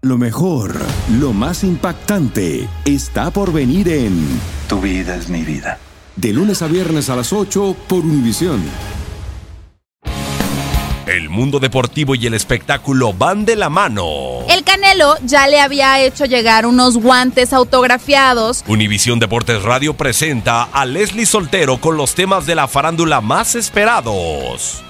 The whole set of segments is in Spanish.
Lo mejor, lo más impactante, está por venir en Tu vida es mi vida. De lunes a viernes a las 8 por Univisión. El mundo deportivo y el espectáculo van de la mano. El Canelo ya le había hecho llegar unos guantes autografiados. Univisión Deportes Radio presenta a Leslie Soltero con los temas de la farándula más esperados.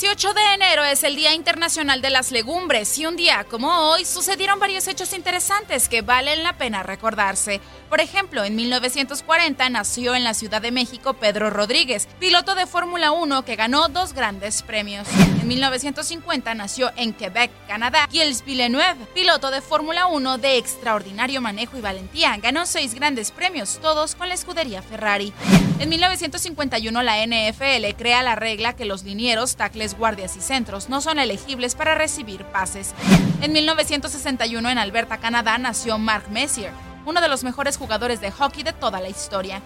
18 de enero es el Día Internacional de las Legumbres y un día como hoy sucedieron varios hechos interesantes que valen la pena recordarse. Por ejemplo, en 1940 nació en la Ciudad de México Pedro Rodríguez, piloto de Fórmula 1 que ganó dos grandes premios. En 1950 nació en Quebec, Canadá, Gilles Villeneuve, piloto de Fórmula 1 de extraordinario manejo y valentía. Ganó seis grandes premios, todos con la escudería Ferrari. En 1951 la NFL crea la regla que los linieros, tacles, guardias y centros no son elegibles para recibir pases. En 1961 en Alberta, Canadá, nació Mark Messier uno de los mejores jugadores de hockey de toda la historia.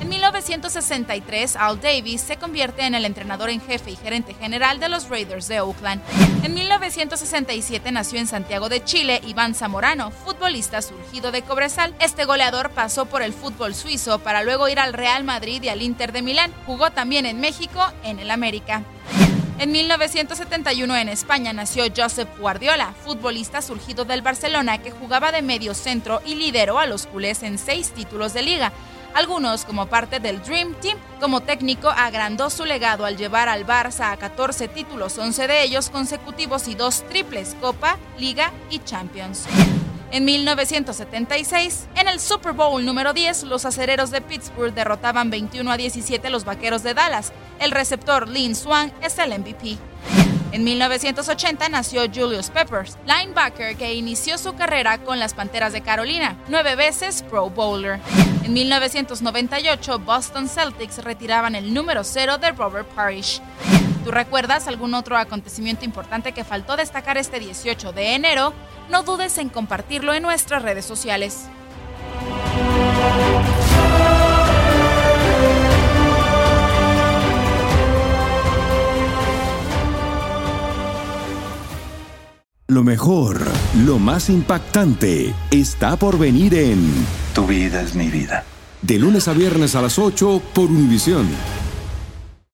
En 1963, Al Davis se convierte en el entrenador en jefe y gerente general de los Raiders de Oakland. En 1967 nació en Santiago de Chile Iván Zamorano, futbolista surgido de Cobresal. Este goleador pasó por el fútbol suizo para luego ir al Real Madrid y al Inter de Milán. Jugó también en México, en el América. En 1971 en España nació Josep Guardiola, futbolista surgido del Barcelona que jugaba de medio centro y lideró a los culés en seis títulos de liga. Algunos como parte del Dream Team. Como técnico agrandó su legado al llevar al Barça a 14 títulos, 11 de ellos consecutivos y dos triples, Copa, Liga y Champions. En 1976, en el Super Bowl número 10, los acereros de Pittsburgh derrotaban 21 a 17 a los vaqueros de Dallas. El receptor Lynn Swan es el MVP. En 1980 nació Julius Peppers, linebacker que inició su carrera con las Panteras de Carolina, nueve veces Pro Bowler. En 1998, Boston Celtics retiraban el número 0 de Robert Parrish. ¿Tú recuerdas algún otro acontecimiento importante que faltó destacar este 18 de enero? No dudes en compartirlo en nuestras redes sociales. Lo mejor, lo más impactante, está por venir en Tu vida es mi vida. De lunes a viernes a las 8 por Univisión.